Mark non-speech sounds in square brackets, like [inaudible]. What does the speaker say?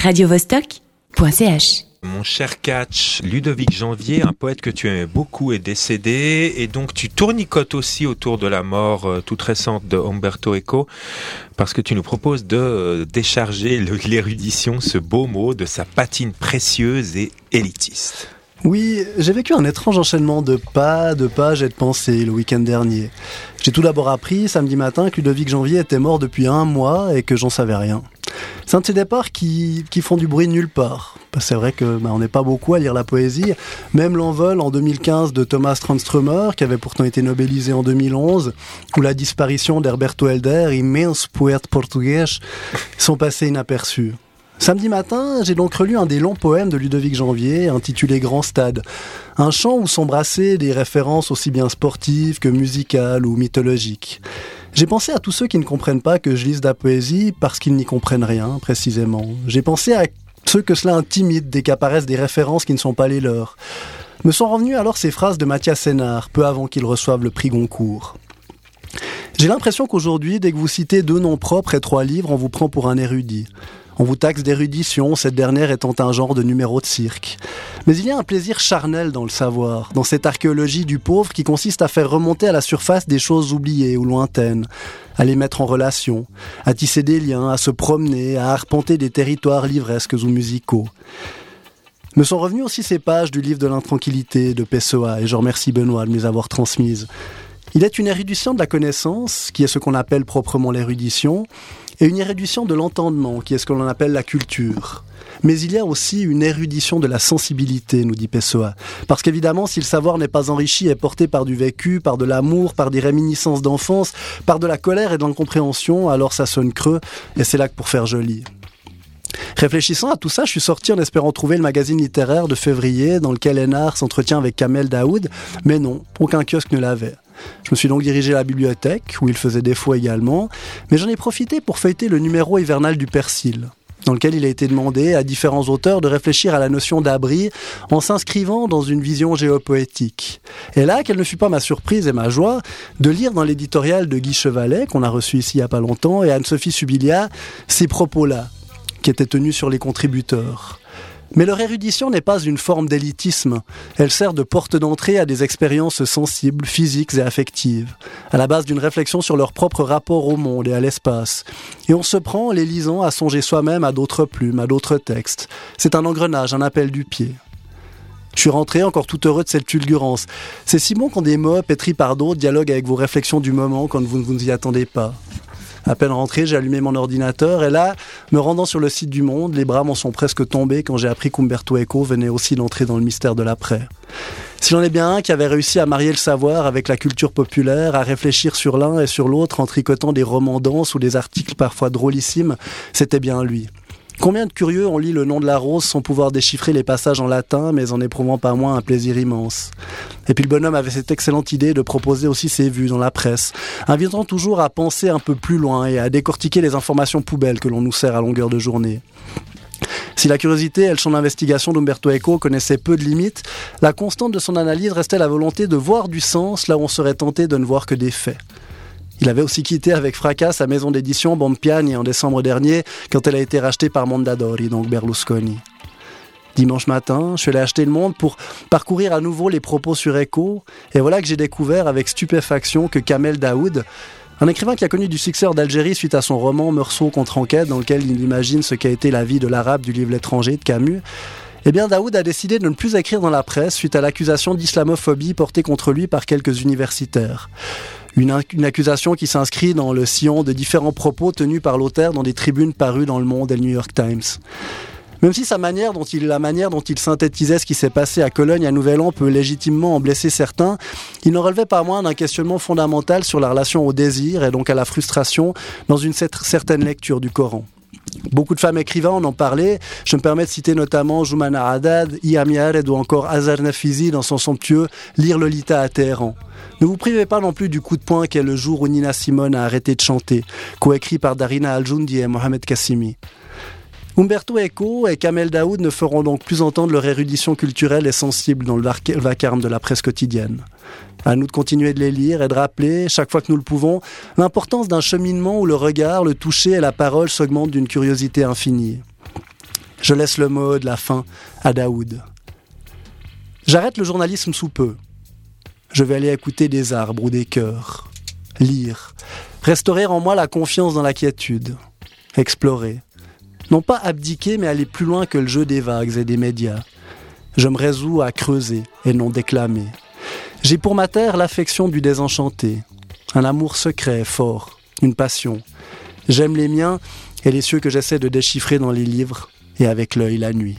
radiovostok.ch. Mon cher Catch, Ludovic Janvier, un poète que tu aimais beaucoup, est décédé et donc tu tournicotes aussi autour de la mort euh, toute récente de Umberto Eco parce que tu nous proposes de euh, décharger [laughs] l'érudition, ce beau mot, de sa patine précieuse et élitiste. Oui, j'ai vécu un étrange enchaînement de pas, de pages et de pensées le week-end dernier. J'ai tout d'abord appris samedi matin que Ludovic Janvier était mort depuis un mois et que j'en savais rien. C'est un de ces départs qui, font du bruit nulle part. C'est vrai que bah, on n'est pas beaucoup à lire la poésie. Même l'envol en 2015 de Thomas Tranströmer, qui avait pourtant été nobelisé en 2011, ou la disparition d'Herberto Helder, immense poète portugais, sont passés inaperçus. Samedi matin, j'ai donc relu un des longs poèmes de Ludovic Janvier, intitulé Grand Stade. Un chant où sont brassées des références aussi bien sportives que musicales ou mythologiques. J'ai pensé à tous ceux qui ne comprennent pas que je lise de la poésie parce qu'ils n'y comprennent rien, précisément. J'ai pensé à ceux que cela intimide dès qu'apparaissent des références qui ne sont pas les leurs. Me sont revenues alors ces phrases de Mathias Sénard, peu avant qu'il reçoive le prix Goncourt. J'ai l'impression qu'aujourd'hui, dès que vous citez deux noms propres et trois livres, on vous prend pour un érudit. On vous taxe d'érudition, cette dernière étant un genre de numéro de cirque. Mais il y a un plaisir charnel dans le savoir, dans cette archéologie du pauvre qui consiste à faire remonter à la surface des choses oubliées ou lointaines, à les mettre en relation, à tisser des liens, à se promener, à arpenter des territoires livresques ou musicaux. Me sont revenues aussi ces pages du livre de l'intranquillité de Pessoa, et je remercie Benoît de me les avoir transmises. Il est une érudition de la connaissance, qui est ce qu'on appelle proprement l'érudition, et une érudition de l'entendement, qui est ce qu'on appelle la culture. Mais il y a aussi une érudition de la sensibilité, nous dit Pessoa. Parce qu'évidemment, si le savoir n'est pas enrichi et porté par du vécu, par de l'amour, par des réminiscences d'enfance, par de la colère et de l'incompréhension, alors ça sonne creux, et c'est là que pour faire joli. Réfléchissant à tout ça, je suis sorti en espérant trouver le magazine littéraire de février dans lequel Hénard s'entretient avec Kamel Daoud, mais non, aucun kiosque ne l'avait. Je me suis donc dirigé à la bibliothèque, où il faisait défaut également, mais j'en ai profité pour feuilleter le numéro hivernal du Persil, dans lequel il a été demandé à différents auteurs de réfléchir à la notion d'abri en s'inscrivant dans une vision géopoétique. Et là, quelle ne fut pas ma surprise et ma joie de lire dans l'éditorial de Guy Chevalet, qu'on a reçu ici il n'y a pas longtemps, et Anne-Sophie Subilia, ces propos-là, qui étaient tenus sur les contributeurs. Mais leur érudition n'est pas une forme d'élitisme. Elle sert de porte d'entrée à des expériences sensibles, physiques et affectives, à la base d'une réflexion sur leur propre rapport au monde et à l'espace. Et on se prend, en les lisant, à songer soi-même à d'autres plumes, à d'autres textes. C'est un engrenage, un appel du pied. Je suis rentré encore tout heureux de cette fulgurance. C'est si bon quand des mots pétris par d'autres dialoguent avec vos réflexions du moment quand vous ne vous y attendez pas. À peine rentré, j'ai allumé mon ordinateur et là, me rendant sur le site du Monde, les bras m'en sont presque tombés quand j'ai appris qu'Umberto Eco venait aussi d'entrer dans le mystère de l'après. S'il en est bien un qui avait réussi à marier le savoir avec la culture populaire, à réfléchir sur l'un et sur l'autre en tricotant des romans denses ou des articles parfois drôlissimes, c'était bien lui. Combien de curieux ont lu le nom de la rose sans pouvoir déchiffrer les passages en latin, mais en éprouvant pas moins un plaisir immense? Et puis le bonhomme avait cette excellente idée de proposer aussi ses vues dans la presse, invitant toujours à penser un peu plus loin et à décortiquer les informations poubelles que l'on nous sert à longueur de journée. Si la curiosité et le champ d'investigation d'Umberto Eco connaissaient peu de limites, la constante de son analyse restait la volonté de voir du sens là où on serait tenté de ne voir que des faits. Il avait aussi quitté avec fracas sa maison d'édition Bompiani en décembre dernier quand elle a été rachetée par Mondadori, donc Berlusconi. Dimanche matin, je suis allé acheter le monde pour parcourir à nouveau les propos sur Echo, et voilà que j'ai découvert avec stupéfaction que Kamel Daoud, un écrivain qui a connu du succès d'Algérie suite à son roman Meursault contre enquête, dans lequel il imagine ce qu'a été la vie de l'arabe du livre L'étranger de Camus, eh bien, Daoud a décidé de ne plus écrire dans la presse suite à l'accusation d'islamophobie portée contre lui par quelques universitaires. Une, accusation qui s'inscrit dans le sillon de différents propos tenus par l'auteur dans des tribunes parues dans Le Monde et le New York Times. Même si sa manière dont il, la manière dont il synthétisait ce qui s'est passé à Cologne à Nouvel An peut légitimement en blesser certains, il n'en relevait pas moins d'un questionnement fondamental sur la relation au désir et donc à la frustration dans une certaine lecture du Coran. Beaucoup de femmes écrivains en ont parlé. Je me permets de citer notamment Joumana Haddad, Iyam Yared ou encore Azar Nafizi dans son somptueux Lire Lolita à Téhéran. Ne vous privez pas non plus du coup de poing qu'est le jour où Nina Simone a arrêté de chanter, coécrit par Darina Al-Joundi et Mohamed Kassimi. Umberto Eco et Kamel Daoud ne feront donc plus entendre leur érudition culturelle et sensible dans le vacarme de la presse quotidienne. À nous de continuer de les lire et de rappeler, chaque fois que nous le pouvons, l'importance d'un cheminement où le regard, le toucher et la parole s'augmentent d'une curiosité infinie. Je laisse le mot de la fin à Daoud. J'arrête le journalisme sous peu. Je vais aller écouter des arbres ou des cœurs, lire, restaurer en moi la confiance dans la quiétude, explorer. Non pas abdiquer, mais aller plus loin que le jeu des vagues et des médias. Je me résous à creuser et non déclamer. J'ai pour ma terre l'affection du désenchanté, un amour secret, fort, une passion. J'aime les miens et les cieux que j'essaie de déchiffrer dans les livres et avec l'œil la nuit.